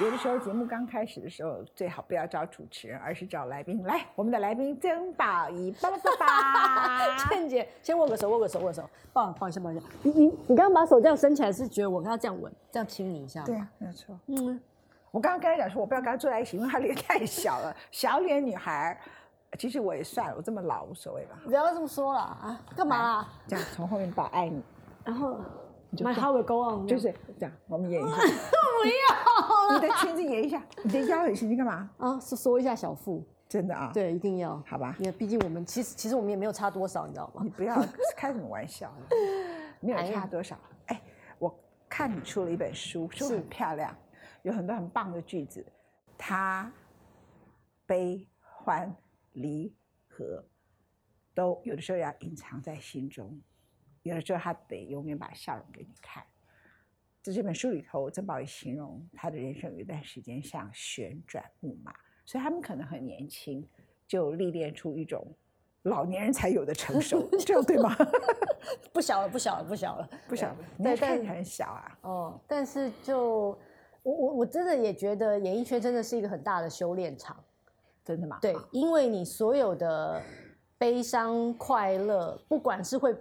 有的时候节目刚开始的时候，最好不要找主持人，而是找来宾。来，我们的来宾曾宝仪，爸爸爸爸。倩姐，先握个手，握个手，握个手，抱抱一下，抱一下。你你你刚刚把手这样伸起来，是觉得我跟他这样吻，这样亲你一下吗？对啊，没有错。嗯，我刚刚跟他讲说，我不要跟他坐在一起，因为他脸太小了，小脸女孩。其实我也算了，我这么老无所谓吧。不要这么说了啊，干嘛啊？这样从后面抱爱你，然后 My heart will go on，就是这样，我们演一下。不要，你的裙子演一下，你的腰很细，你干嘛？啊，缩缩一下小腹。真的啊？对，一定要。好吧，因为毕竟我们其实其实我们也没有差多少，你知道吗？你不要开什么玩笑，没有差多少。哎，我看你出了一本书，书很漂亮，有很多很棒的句子。他悲欢离合都有的时候要隐藏在心中，有的时候他得永远把笑容给你看。在这本书里头，曾宝仪形容他的人生有一段时间像旋转木马，所以他们可能很年轻就历练出一种老年人才有的成熟，这样对吗？不小了，不小了，不小了，不小了。但，但很小啊。哦，但是就我我我真的也觉得演艺圈真的是一个很大的修炼场，真的吗？对，因为你所有的悲伤、快乐，不管是会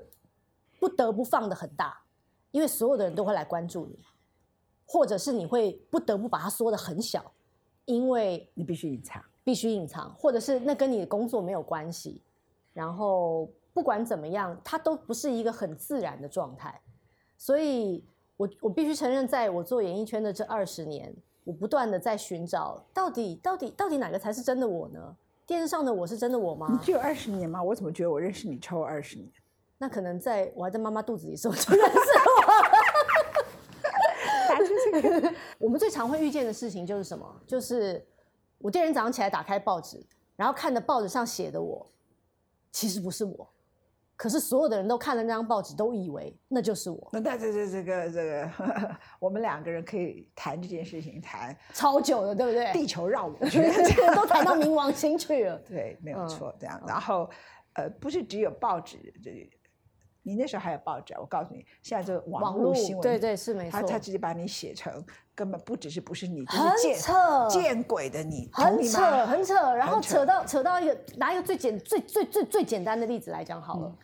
不得不放的很大。因为所有的人都会来关注你，或者是你会不得不把它缩的很小，因为你必须隐藏，必须隐藏，或者是那跟你的工作没有关系。然后不管怎么样，它都不是一个很自然的状态。所以，我我必须承认，在我做演艺圈的这二十年，我不断的在寻找，到底到底到底哪个才是真的我呢？电视上的我是真的我吗？你只有二十年吗？我怎么觉得我认识你超过二十年？那可能在我还在妈妈肚子里时候就认识。我 我们最常会遇见的事情就是什么？就是我第二天早上起来打开报纸，然后看着报纸上写的我，其实不是我，可是所有的人都看了那张报纸，都以为那就是我。那这这这个这个，我们两个人可以谈这件事情谈超久的，对不对？地球绕我，都谈到冥王星去了。对，没有错，这样。然后，呃，不是只有报纸这。你那时候还有报纸，我告诉你，现在这网络新闻，对对是没错，他他直接把你写成根本不只是不是你，很扯，见鬼的你，很扯很扯，然后扯到扯到一个拿一个最简最最最最简单的例子来讲好了，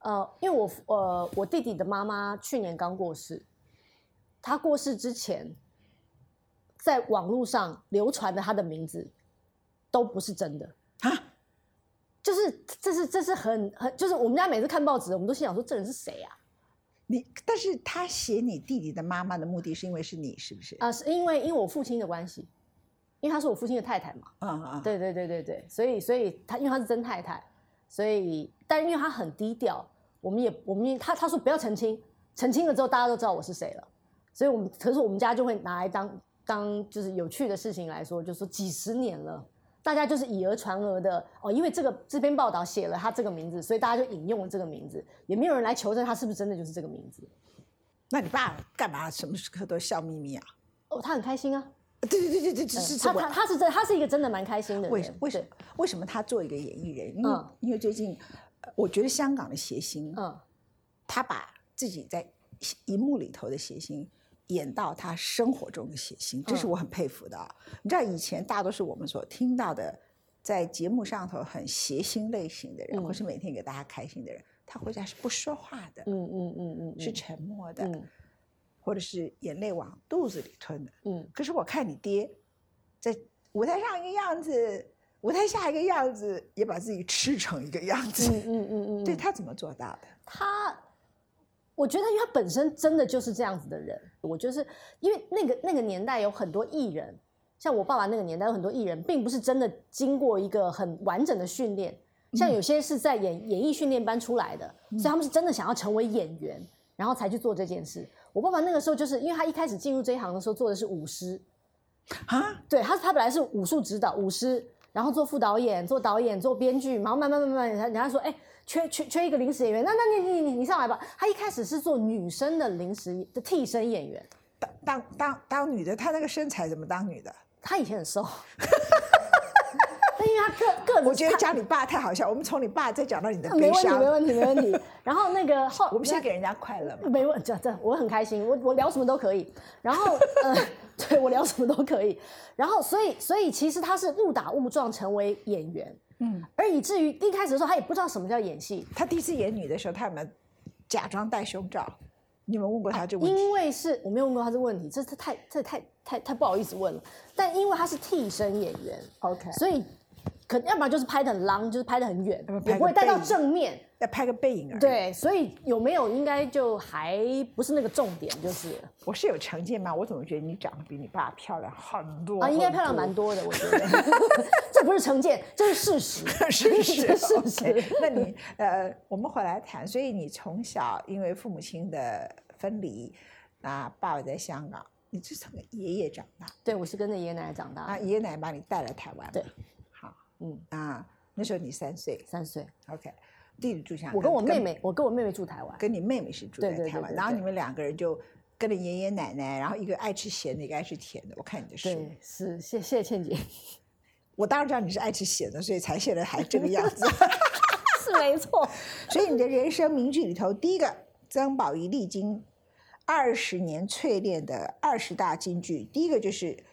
呃，因为我呃我弟弟的妈妈去年刚过世，他过世之前，在网络上流传的他的名字都不是真的啊。就是这是这是很很就是我们家每次看报纸，我们都心想说这人是谁呀？你但是他写你弟弟的妈妈的目的是因为是你是不是？啊，是因为因为我父亲的关系，因为他是我父亲的太太嘛。啊啊，对对对对对，所以所以他因为他是真太太，所以但因为他很低调，我们也我们他他说不要澄清，澄清了之后大家都知道我是谁了，所以我们可是我们家就会拿来当当就是有趣的事情来说，就说几十年了。大家就是以讹传讹的哦，因为这个这篇报道写了他这个名字，所以大家就引用了这个名字，也没有人来求证他是不是真的就是这个名字。那你爸干嘛什么时刻都笑眯眯啊？哦，他很开心啊。对对对对对，是他他他是真他是一个真的蛮开心的人。为为什么为什么他做一个演艺人？因为因为最近，我觉得香港的谐星，嗯，他把自己在荧幕里头的谐星。演到他生活中的写信，这是我很佩服的。你知道以前大多是我们所听到的，在节目上头很谐星类型的人，或是每天给大家开心的人，他回家是不说话的，嗯嗯嗯嗯，是沉默的，或者是眼泪往肚子里吞的。嗯，可是我看你爹在舞台上一个样子，舞台下一个样子，也把自己吃成一个样子。嗯嗯嗯嗯，对他怎么做到的？他。我觉得，因为他本身真的就是这样子的人。我就是因为那个那个年代有很多艺人，像我爸爸那个年代有很多艺人，并不是真的经过一个很完整的训练。像有些是在演演艺训练班出来的，所以他们是真的想要成为演员，然后才去做这件事。我爸爸那个时候就是因为他一开始进入这一行的时候做的是舞狮啊，对他他本来是武术指导舞狮，然后做副导演、做导演、做编剧，然后慢慢慢慢慢，人家说哎。缺缺缺一个临时演员，那那你你你你上来吧。他一开始是做女生的临时的替身演员，当当当当女的，她那个身材怎么当女的？她以前很瘦，但因为他个个子，我觉得讲你爸太好笑。我们从你爸再讲到你的没问题，没问题，没问题。然后那个后，我们先给人家快乐。没问，这这我很开心，我我聊什么都可以。然后呃，对我聊什么都可以。然后所以所以其实他是误打误撞成为演员，嗯，而以至于一开始的时候他也不知道什么叫演戏。他第一次演女的时候，他有没有假装戴胸罩？你们问过他这个问题？因为是我没有问过他这个问题，这这太这太太太不好意思问了。但因为他是替身演员，OK，所以可要不然就是拍的很 long，就是拍的很远，也不会带到正面，要拍个背影而已。对，所以有没有应该就还不是那个重点，就是我是有成见吗？我怎么觉得你长得比你爸漂亮很多啊？应该漂亮蛮多的，我觉得 这不是成见，这是事实，事实，事实。那你呃，我们回来谈，所以你从小因为父母亲的分离，那爸爸在香港。你是从爷爷长大？对，我是跟着爷爷奶奶长大。啊，爷爷奶奶把你带来台湾。对，好，嗯啊，那时候你三岁，三岁。OK，弟弟住香港。我跟我妹妹，我跟我妹妹住台湾。跟你妹妹是住在台湾，然后你们两个人就跟着爷爷奶奶，然后一个爱吃咸的，一个爱吃甜的。我看你的书，对，是谢谢倩姐。我当然知道你是爱吃咸的，所以才现在还这个样子。是没错。所以你的人生名句里头，第一个曾宝仪历经。二十年淬炼的二十大金句，第一个就是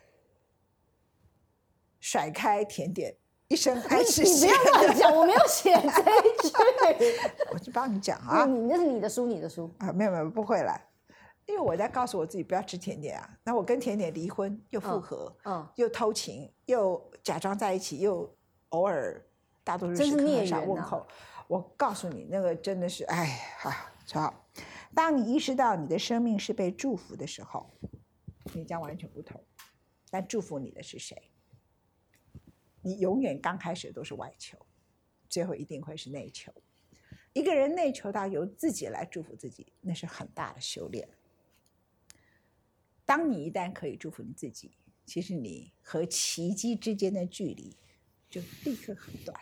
甩开甜点，一生爱吃咸。你不要乱讲，我没有写这一句。我去帮你讲啊，你那是你的书，你的书啊，没有没有，不会了，因为我在告诉我自己不要吃甜点啊。那我跟甜点离婚，又复合，嗯，又偷情，又假装在一起，又偶尔大多数时刻很少问候。我告诉你，那个真的是，哎，好，好。当你意识到你的生命是被祝福的时候，你将完全不同。但祝福你的是谁？你永远刚开始都是外求，最后一定会是内求。一个人内求到由自己来祝福自己，那是很大的修炼。当你一旦可以祝福你自己，其实你和奇迹之间的距离就立刻很短，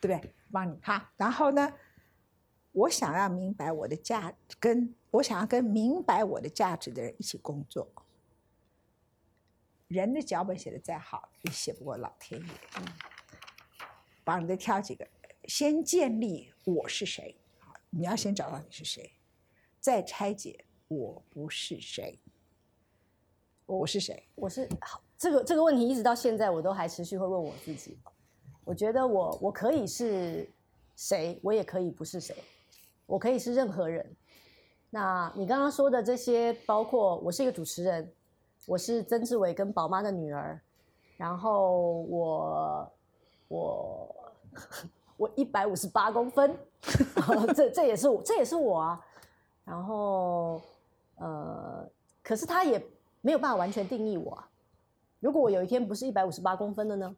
对不对？帮你哈，然后呢？我想要明白我的价，跟我想要跟明白我的价值的人一起工作。人的脚本写的再好，也写不过老天爷。帮你再挑几个，先建立我是谁，你要先找到你是谁，再拆解我不是谁。我是谁？我是好这个这个问题一直到现在我都还持续会问我自己。我觉得我我可以是谁，我也可以不是谁。我可以是任何人。那你刚刚说的这些，包括我是一个主持人，我是曾志伟跟宝妈的女儿，然后我我我一百五十八公分，这这也是我，这也是我啊。然后呃，可是他也没有办法完全定义我啊。如果我有一天不是一百五十八公分的呢？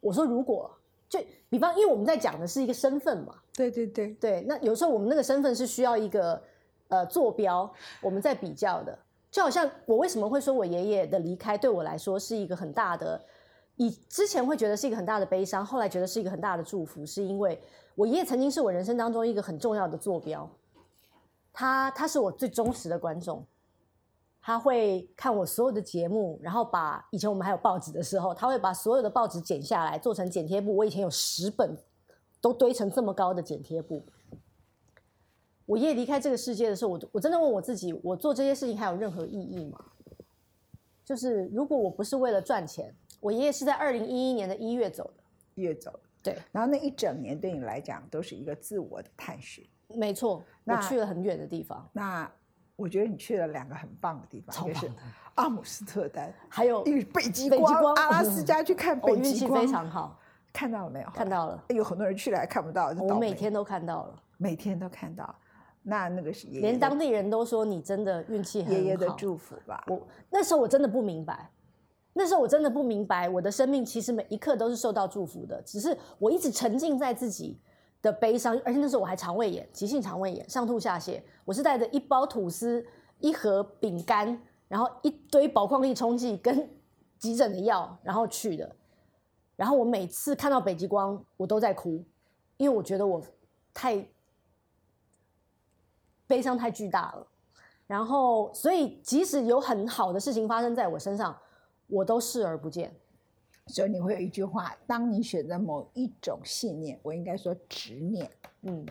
我说如果。就比方，因为我们在讲的是一个身份嘛，对对对对。那有时候我们那个身份是需要一个呃坐标，我们在比较的。就好像我为什么会说我爷爷的离开对我来说是一个很大的，以之前会觉得是一个很大的悲伤，后来觉得是一个很大的祝福，是因为我爷爷曾经是我人生当中一个很重要的坐标，他他是我最忠实的观众。他会看我所有的节目，然后把以前我们还有报纸的时候，他会把所有的报纸剪下来做成剪贴簿。我以前有十本，都堆成这么高的剪贴簿。我爷爷离开这个世界的时候，我我真的问我自己：我做这些事情还有任何意义吗？就是如果我不是为了赚钱，我爷爷是在二零一一年的一月走的，一月走的。对，然后那一整年对你来讲都是一个自我的探寻。没错，我去了很远的地方。那。我觉得你去了两个很棒的地方，就是阿姆斯特丹，还有北极光，阿拉斯加去看北极光，非常好。看到了没有？看到了。有很多人去了还看不到，我每天都看到了，每天都看到。那那个是连当地人都说你真的运气很好。爷爷的祝福吧。我那时候我真的不明白，那时候我真的不明白，我的生命其实每一刻都是受到祝福的，只是我一直沉浸在自己。的悲伤，而且那时候我还肠胃炎，急性肠胃炎，上吐下泻。我是带着一包吐司、一盒饼干，然后一堆宝矿力冲剂跟 急诊的药，然后去的。然后我每次看到北极光，我都在哭，因为我觉得我太悲伤太巨大了。然后，所以即使有很好的事情发生在我身上，我都视而不见。所以你会有一句话：当你选择某一种信念，我应该说执念，嗯，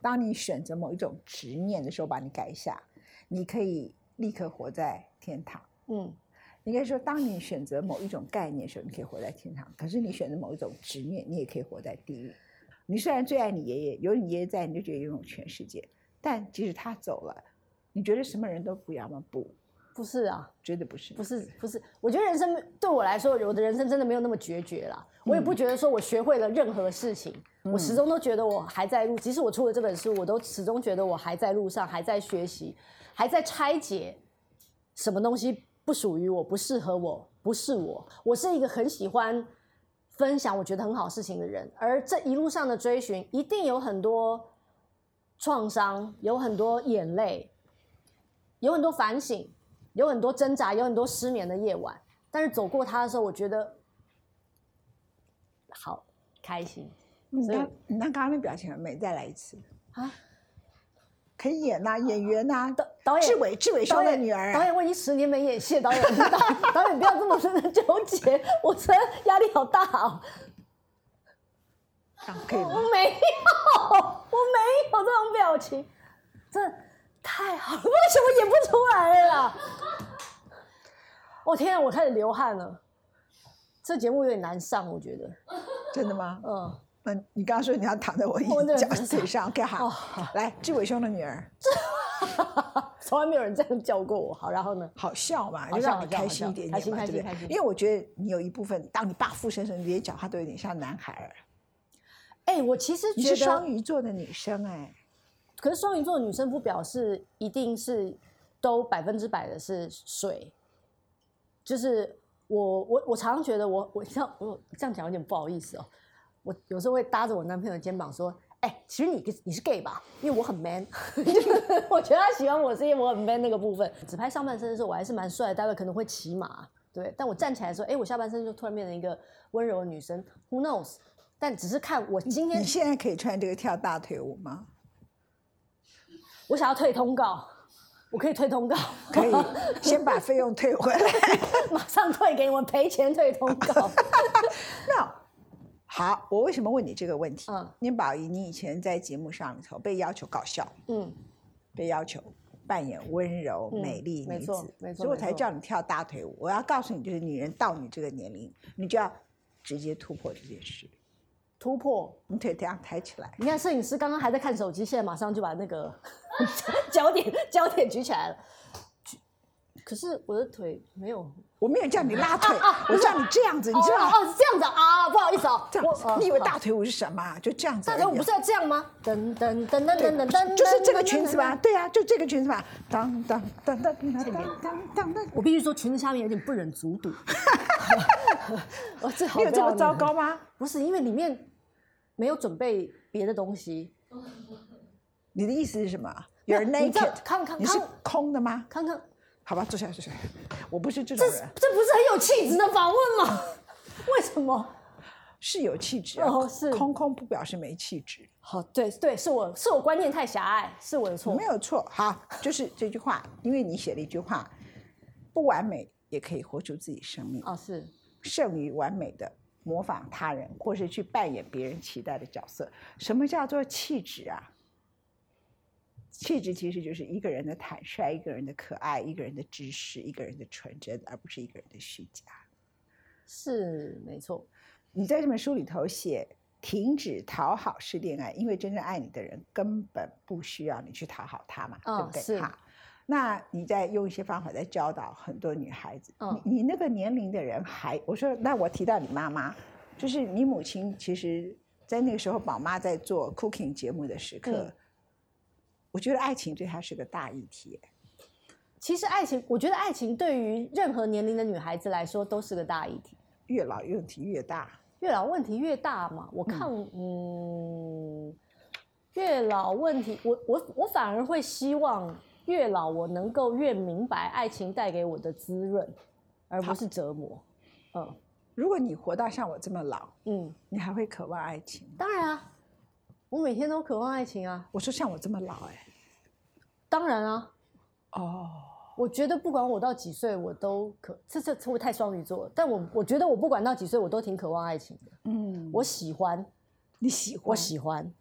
当你选择某一种执念的时候，把你改一下，你可以立刻活在天堂，嗯。应该说，当你选择某一种概念的时候，你可以活在天堂；可是你选择某一种执念，你也可以活在地狱。你虽然最爱你爷爷，有你爷爷在，你就觉得拥有全世界。但即使他走了，你觉得什么人都不要吗？不，不是啊，绝对不是，不是，不是。我觉得人生对我来说，我的人生真的没有那么决绝了。我也不觉得说我学会了任何事情，我始终都觉得我还在路。即使我出了这本书，我都始终觉得我还在路上，还在学习，还在拆解什么东西。不属于我，不适合我，不是我。我是一个很喜欢分享我觉得很好事情的人，而这一路上的追寻，一定有很多创伤，有很多眼泪，有很多反省，有很多挣扎，有很多失眠的夜晚。但是走过它的时候，我觉得好开心。你那，你那刚刚那表情很美，再来一次啊！可以演呐，演员呐，导导演志伟，志伟兄的女儿。导演，我已经十年没演戏，导演，导 导演不要这么深 的纠结，我真压力好大哦。可以吗？我没有，我没有这种表情，这太好了，为什么演不出来了？我天啊，我开始流汗了，这节目有点难上，我觉得。真的吗？嗯。那，你刚刚说你要躺在我脚腿上，OK 好，来志伟兄的女儿，从来没有人这样叫过我。好，然后呢？好笑嘛，就让你开心一点点嘛，对不对？因为我觉得你有一部分，当你爸附身时，你连讲话都有点像男孩儿。哎，我其实觉得双鱼座的女生，哎，可是双鱼座的女生不表示一定是都百分之百的是水，就是我我我常常觉得我我这样我这样讲有点不好意思哦。我有时候会搭着我男朋友的肩膀说：“哎，其实你你是 gay 吧？因为我很 man。我觉得他喜欢我是因为我很 man 那个部分。只拍上半身的时候，我还是蛮帅，待会可能会骑马，对。但我站起来的时候，哎，我下半身就突然变成一个温柔的女生。Who knows？但只是看我今天。你现在可以穿这个跳大腿舞吗？我想要退通告，我可以退通告，可以先把费用退回来，马上退给我赔钱退通告。那。好，我为什么问你这个问题？嗯，宁宝仪，你以前在节目上里头被要求搞笑，嗯，被要求扮演温柔美丽女子，所以我才叫你跳大腿舞。我要告诉你，就是女人到你这个年龄，你就要直接突破这件事，突破，你腿这样抬起来。你看，摄影师刚刚还在看手机，现在马上就把那个 焦点 焦点举起来了。可是我的腿没有，我没有叫你拉腿，我叫你这样子，你知道吗？哦，是这样子啊，不好意思哦。这样，你以为大腿舞是什么？就这样子。大腿舞不是要这样吗？噔噔噔噔噔噔，就是这个裙子吧？对啊，就这个裙子吧。当当当当当当当当。我必须说，裙子下面有点不忍卒睹。我最好，有这么糟糕吗？不是，因为里面没有准备别的东西。你的意思是什么？You're naked？看看，你是空的吗？康康。好吧，坐下，坐下。我不是这种人。这不是很有气质的访问吗？为什么？是有气质哦，是空空不表示没气质。好，对对，是我是我观念太狭隘，是我的错。没有错，好，就是这句话，因为你写了一句话，不完美也可以活出自己生命。哦，是胜于完美的模仿他人，或是去扮演别人期待的角色。什么叫做气质啊？气质其实就是一个人的坦率，一个人的可爱，一个人的知识，一个人的纯真，而不是一个人的虚假。是没错。你在这本书里头写，停止讨好式恋爱，因为真正爱你的人根本不需要你去讨好他嘛，对不对？是。那你在用一些方法在教导很多女孩子。你你那个年龄的人还，我说，那我提到你妈妈，就是你母亲，其实在那个时候，宝妈在做 cooking 节目的时刻。我觉得爱情对她是个大议题。其实爱情，我觉得爱情对于任何年龄的女孩子来说都是个大议题。越老问题越大，越老问题越大嘛。我看，嗯，越老问题，我我我反而会希望越老我能够越明白爱情带给我的滋润，而不是折磨。嗯，如果你活到像我这么老，嗯，你还会渴望爱情？当然啊，我每天都渴望爱情啊。我说像我这么老，哎。当然啊，哦，我觉得不管我到几岁，我都可这这会太双鱼座，但我我觉得我不管到几岁，我都挺渴望爱情的。嗯，我喜欢，你喜欢，我喜欢，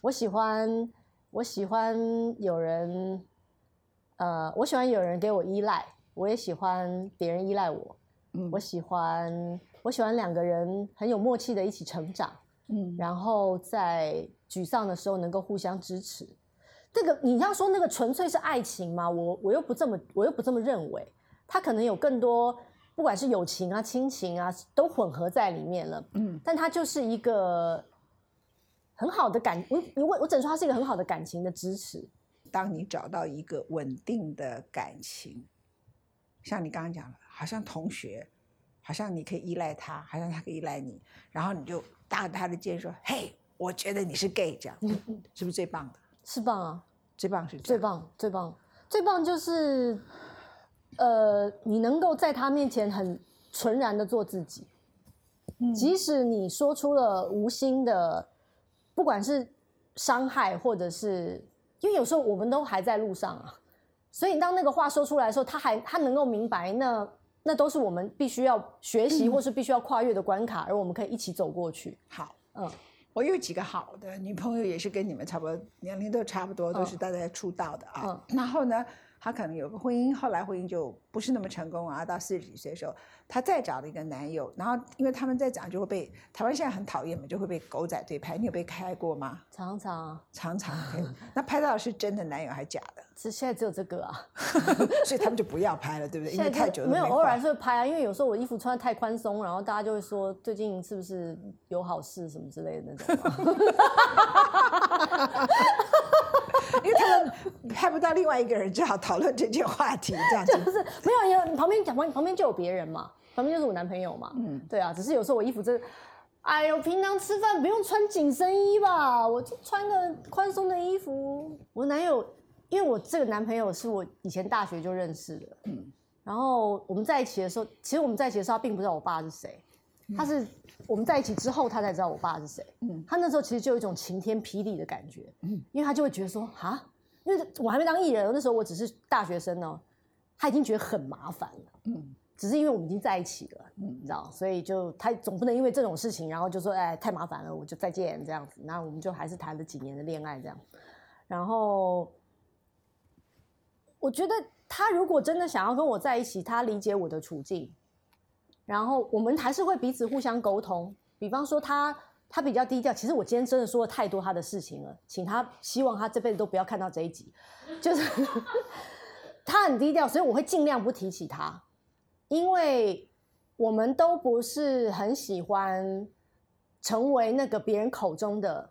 我喜欢，我喜欢有人，呃，我喜欢有人给我依赖，我也喜欢别人依赖我。嗯，我喜欢，我喜欢两个人很有默契的一起成长。嗯，然后在沮丧的时候能够互相支持。这个你要说那个纯粹是爱情吗？我我又不这么我又不这么认为，他可能有更多，不管是友情啊、亲情啊，都混合在里面了。嗯，但他就是一个很好的感，我我我只能说他是一个很好的感情的支持。当你找到一个稳定的感情，像你刚刚讲的，好像同学，好像你可以依赖他，好像他可以依赖你，然后你就搭着他的肩说：“嘿，我觉得你是 gay，这样，是不是最棒的？”是棒啊，最棒是最棒，最棒，最棒就是，呃，你能够在他面前很纯然的做自己，即使你说出了无心的，不管是伤害或者是，因为有时候我们都还在路上啊，所以当那个话说出来的时候，他还他能够明白，那那都是我们必须要学习或是必须要跨越的关卡，而我们可以一起走过去。好，嗯。我有几个好的女朋友，也是跟你们差不多年龄都差不多，都是大家出道的啊。然后呢，她可能有个婚姻，后来婚姻就不是那么成功啊。到四十几岁的时候，她再找了一个男友，然后因为他们在讲，就会被台湾现在很讨厌嘛，就会被狗仔队拍。你有被开过吗？常常常常。那拍到的是真的男友还是假的？是现在只有这个啊，所以他们就不要拍了，对不对？因为太久没有，偶尔还是会拍啊。因为有时候我衣服穿的太宽松，然后大家就会说最近是不是有好事什么之类的那种。因为他们拍不到另外一个人，只好讨论这件话题，这样子。就是没有，因为旁边讲旁旁边就有别人嘛，旁边就是我男朋友嘛。嗯，对啊，只是有时候我衣服真，哎呦，平常吃饭不用穿紧身衣吧？我就穿个宽松的衣服。我男友。因为我这个男朋友是我以前大学就认识的，嗯，然后我们在一起的时候，其实我们在一起的时候，他并不知道我爸是谁，他是我们在一起之后，他才知道我爸是谁，嗯，他那时候其实就有一种晴天霹雳的感觉，嗯，因为他就会觉得说，啊，因为我还没当艺人，那时候我只是大学生呢，他已经觉得很麻烦了，嗯，只是因为我们已经在一起了，嗯，你知道，所以就他总不能因为这种事情，然后就说，哎，太麻烦了，我就再见这样子，那我们就还是谈了几年的恋爱这样，然后。我觉得他如果真的想要跟我在一起，他理解我的处境，然后我们还是会彼此互相沟通。比方说他他比较低调，其实我今天真的说了太多他的事情了，请他希望他这辈子都不要看到这一集。就是 他很低调，所以我会尽量不提起他，因为我们都不是很喜欢成为那个别人口中的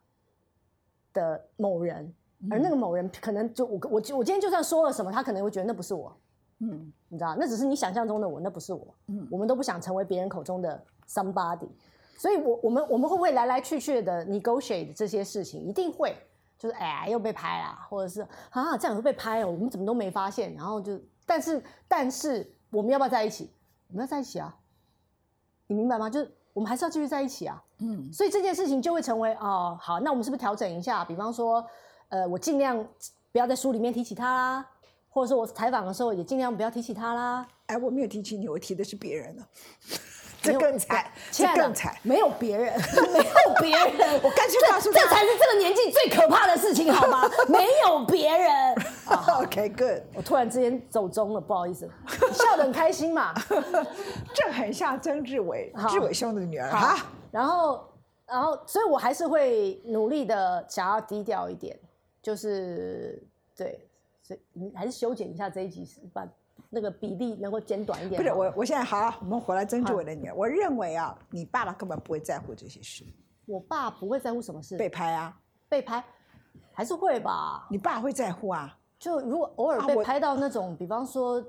的某人。而那个某人可能就我我我今天就算说了什么，他可能会觉得那不是我，嗯，你知道，那只是你想象中的我，那不是我，嗯，我们都不想成为别人口中的 somebody，所以，我我们我们会不会来来去去的 negotiate 这些事情？一定会，就是哎又被拍了，或者是啊这样会被拍哦，我们怎么都没发现，然后就，但是但是我们要不要在一起？我们要在一起啊，你明白吗？就是我们还是要继续在一起啊，嗯，所以这件事情就会成为哦好，那我们是不是调整一下？比方说。呃，我尽量不要在书里面提起他啦，或者说我采访的时候也尽量不要提起他啦。哎，我没有提起你，我提的是别人呢，这更惨，这更惨，没有别人，没有别人，我干脆告诉这才是这个年纪最可怕的事情，好吗？没有别人。OK，Good。我突然之间走中了，不好意思，笑得很开心嘛。这很像曾志伟，志伟兄的女儿哈。然后，然后，所以我还是会努力的想要低调一点。就是对，你还是修剪一下这一集，把那个比例能够剪短一点。不是我，我现在好，我们回来曾志伟的女儿。我认为啊，你爸爸根本不会在乎这些事。我爸不会在乎什么事？被拍啊？被拍还是会吧？你爸会在乎啊？就如果偶尔被拍到那种，比方说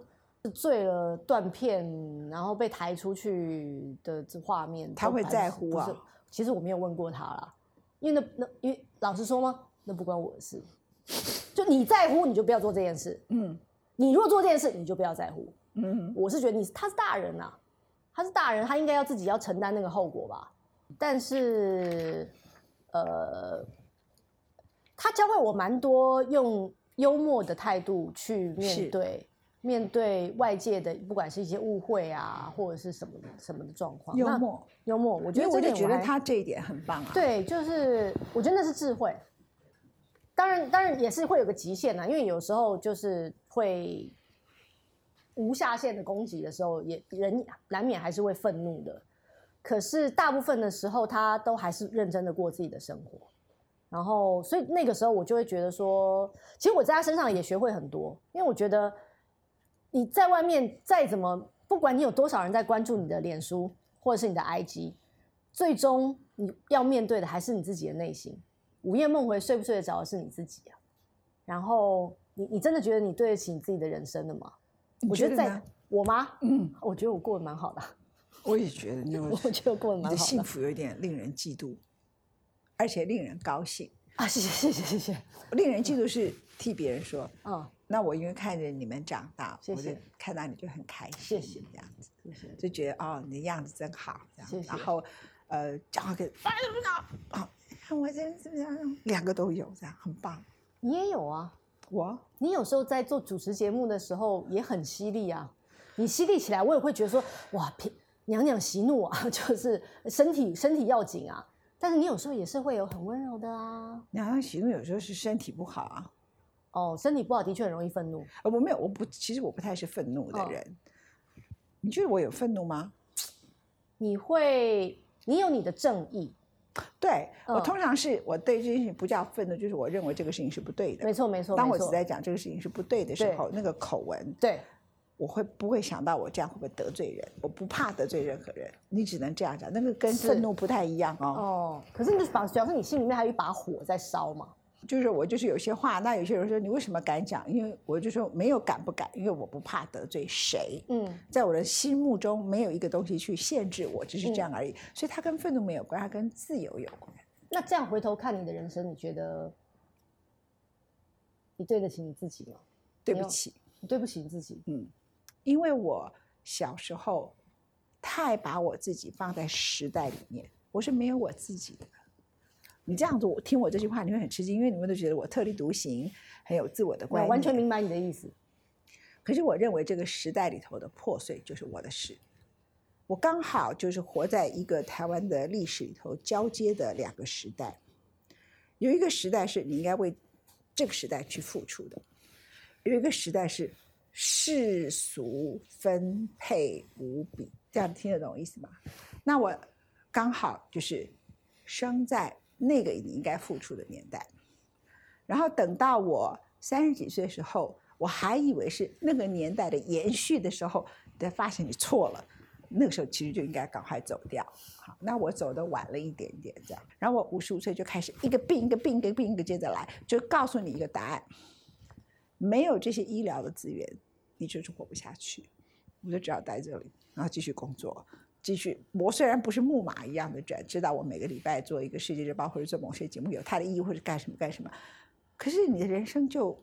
醉了断片，然后被抬出去的这画面，他会在乎啊？其实我没有问过他啦，因为那那因为老实说吗？那不关我的事，就你在乎你就不要做这件事。嗯，你如果做这件事，你就不要在乎。嗯，我是觉得你他是大人呐，他是大人，他应该要自己要承担那个后果吧。但是，呃，他教会我蛮多用幽默的态度去面对面对外界的，不管是一些误会啊，或者是什么什么的状况，幽默，幽默，我觉得我就觉得他这一点很棒啊。对，就是我觉得那是智慧。当然，当然也是会有个极限呐，因为有时候就是会无下限的攻击的时候，也人难免还是会愤怒的。可是大部分的时候，他都还是认真的过自己的生活。然后，所以那个时候我就会觉得说，其实我在他身上也学会很多，因为我觉得。你在外面再怎么，不管你有多少人在关注你的脸书或者是你的 IG，最终你要面对的还是你自己的内心。午夜梦回睡不睡得着的是你自己啊。然后你你真的觉得你对得起你自己的人生的吗？我觉得在我吗？嗯，我觉得我过得蛮好的。我也觉得，我觉得过得蛮好的。幸福有点令人嫉妒，而且令人高兴啊！谢谢谢谢谢谢。令人嫉妒是替别人说，嗯。那我因为看着你们长大，我就看到你就很开心，谢谢这样子，谢谢，就觉得哦，你的样子真好，这样。然后，呃，讲话跟哎怎么着啊？我这怎么样？两个都有，这样很棒。你也有啊？我？你有时候在做主持节目的时候也很犀利啊。你犀利起来，我也会觉得说哇，娘娘息怒啊，就是身体身体要紧啊。但是你有时候也是会有很温柔的啊。娘娘息怒有时候是身体不好啊。哦，身体不好的确很容易愤怒。呃，我没有，我不，其实我不太是愤怒的人。你觉得我有愤怒吗？你会，你有你的正义。对我通常是我对这件事情不叫愤怒，就是我认为这个事情是不对的。没错没错。当我只在讲这个事情是不对的时候，那个口吻，对，我会不会想到我这样会不会得罪人？我不怕得罪任何人，你只能这样讲，那个跟愤怒不太一样哦。哦，可是你表表示你心里面还有一把火在烧嘛？就是我就是有些话，那有些人说你为什么敢讲？因为我就说没有敢不敢，因为我不怕得罪谁。嗯，在我的心目中没有一个东西去限制我，只是这样而已。所以它跟愤怒没有关，它跟自由有关。那这样回头看你的人生，你觉得你对得起你自己吗？对不起，你对不起你自己。嗯，因为我小时候太把我自己放在时代里面，我是没有我自己的。你这样子，我听我这句话，你会很吃惊，因为你们都觉得我特立独行，很有自我的观念。完全明白你的意思。可是我认为这个时代里头的破碎就是我的事。我刚好就是活在一个台湾的历史里头交接的两个时代。有一个时代是你应该为这个时代去付出的，有一个时代是世俗分配无比。这样听得懂意思吗？那我刚好就是生在。那个你应该付出的年代，然后等到我三十几岁的时候，我还以为是那个年代的延续的时候，才发现你错了。那个时候其实就应该赶快走掉。好，那我走的晚了一点点，这样。然后我五十五岁就开始一个病一个病一个病一个接着来，就告诉你一个答案：没有这些医疗的资源，你就是活不下去。我就只要待这里，然后继续工作。继续，我虽然不是木马一样的转，知道我每个礼拜做一个世界日报或者做某些节目有它的意义或者干什么干什么，可是你的人生就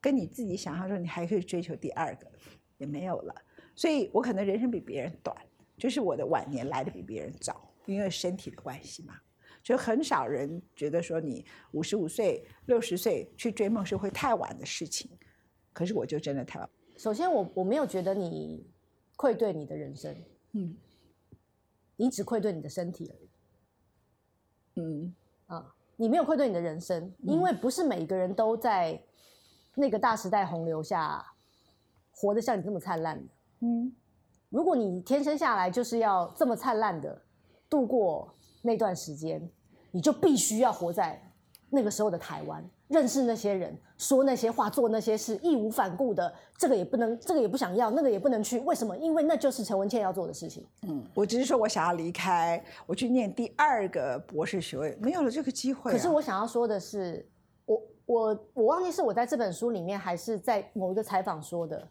跟你自己想象中，你还可以追求第二个也没有了。所以我可能人生比别人短，就是我的晚年来的比别人早，因为身体的关系嘛。就很少人觉得说你五十五岁、六十岁去追梦是会太晚的事情，可是我就真的太晚。首先，我我没有觉得你愧对你的人生。嗯，你只愧对你的身体而已。嗯啊，你没有愧对你的人生，因为不是每个人都在那个大时代洪流下活得像你这么灿烂的。嗯，如果你天生下来就是要这么灿烂的度过那段时间，你就必须要活在那个时候的台湾。认识那些人，说那些话，做那些事，义无反顾的，这个也不能，这个也不想要，那个也不能去，为什么？因为那就是陈文茜要做的事情。嗯，我只是说我想要离开，我去念第二个博士学位，没有了这个机会。可是我想要说的是，我我我忘记是我在这本书里面，还是在某一个采访说的，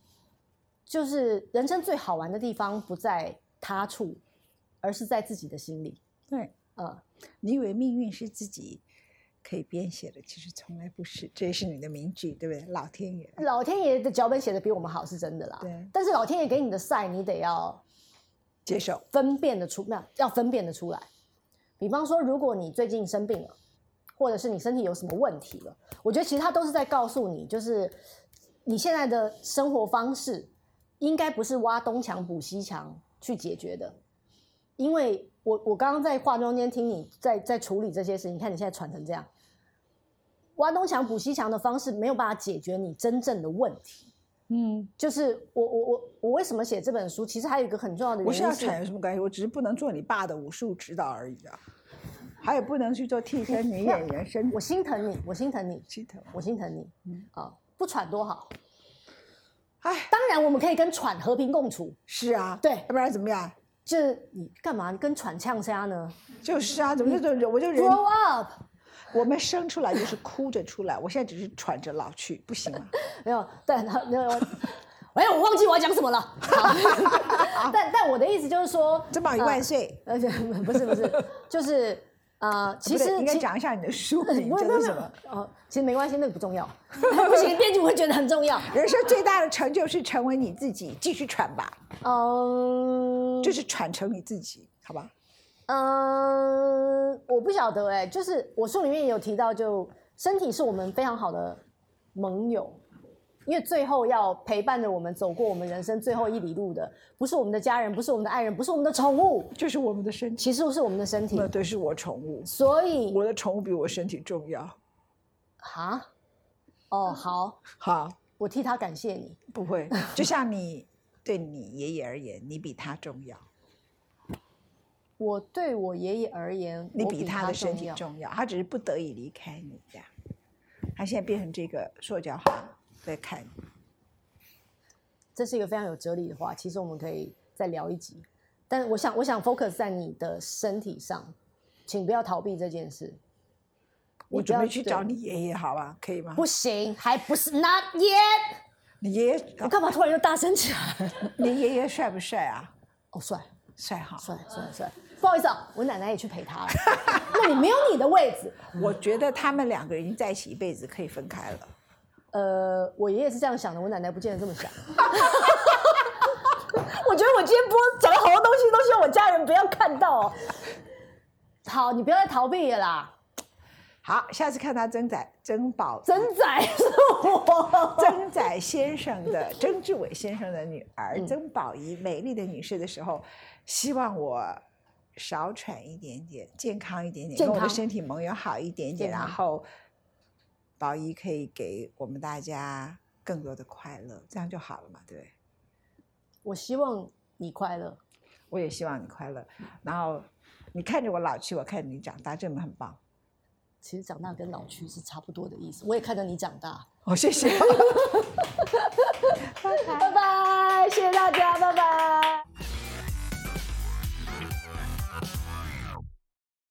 就是人生最好玩的地方不在他处，而是在自己的心里。对，嗯，你以为命运是自己？可以编写的，其实从来不是，这也是你的名句，对不对？老天爷，老天爷的脚本写的比我们好，是真的啦。对，但是老天爷给你的赛，你得要接受，分辨的出，那要分辨的出来。比方说，如果你最近生病了，或者是你身体有什么问题了，我觉得其实他都是在告诉你，就是你现在的生活方式应该不是挖东墙补西墙去解决的，因为我我刚刚在化妆间听你在在处理这些事，你看你现在喘成这样，挖东墙补西墙的方式没有办法解决你真正的问题。嗯，就是我我我我为什么写这本书？其实还有一个很重要的原因，我是要喘有什么关系？我只是不能做你爸的武术指导而已啊，还有不能去做替身女演员。身我心疼你，我心疼你，心疼我心疼你。嗯啊，不喘多好。哎，当然我们可以跟喘和平共处。是啊，对，要不然怎么样？就是你干嘛你跟喘呛虾呢？就是啊，怎么就就我就 grow up。我们生出来就是哭着出来，我现在只是喘着老去，不行了？没有，但没有，哎，我忘记我要讲什么了。但但我的意思就是说，珍宝一万岁，而且不是不是，就是呃，其实应该讲一下你的书名叫什么？哦，其实没关系，那个不重要。不行，编辑会觉得很重要。人生最大的成就是成为你自己，继续喘吧。嗯，就是喘成你自己，好吧？嗯，我不晓得哎，就是我书里面也有提到，就身体是我们非常好的盟友，因为最后要陪伴着我们走过我们人生最后一里路的，不是我们的家人，不是我们的爱人，不是我们的宠物，就是我们的身体，其实是我们的身体。那对，是我宠物，所以我的宠物比我身体重要。哈？哦，好，好，我替他感谢你。不会，就像你对你爷爷而言，你比他重要。我对我爷爷而言，你比他的身体重要。他只是不得已离开你，这样。他现在变成这个塑胶花在看你。这是一个非常有哲理的话，其实我们可以再聊一集。但是我想，我想 focus 在你的身体上，请不要逃避这件事。我准备去找你爷爷，好吧？可以吗？不行，还不是 not yet。你爷爷，我干嘛突然又大声起来？你爷爷帅不帅啊？哦，帅，帅哈，帅帅帅。不好意思啊，我奶奶也去陪他了。那你没有你的位置。我觉得他们两个人在一起一辈子可以分开了。呃，我爷爷是这样想的，我奶奶不见得这么想。我觉得我今天播讲了好多东西，都希望我家人不要看到。好，你不要再逃避了啦。好，下次看到曾仔、曾宝、曾仔是我曾仔先生的曾志伟先生的女儿曾宝仪，美丽的女士的时候，希望我少喘一点点，健康一点点，跟我的身体盟友好一点点，然后宝仪可以给我们大家更多的快乐，这样就好了嘛，对不对？我希望你快乐，我也希望你快乐。然后你看着我老去，我看着你长大，真的很棒。其实长大跟老去是差不多的意思。我也看着你长大。好，谢谢。拜拜，拜拜，谢谢大家，拜拜。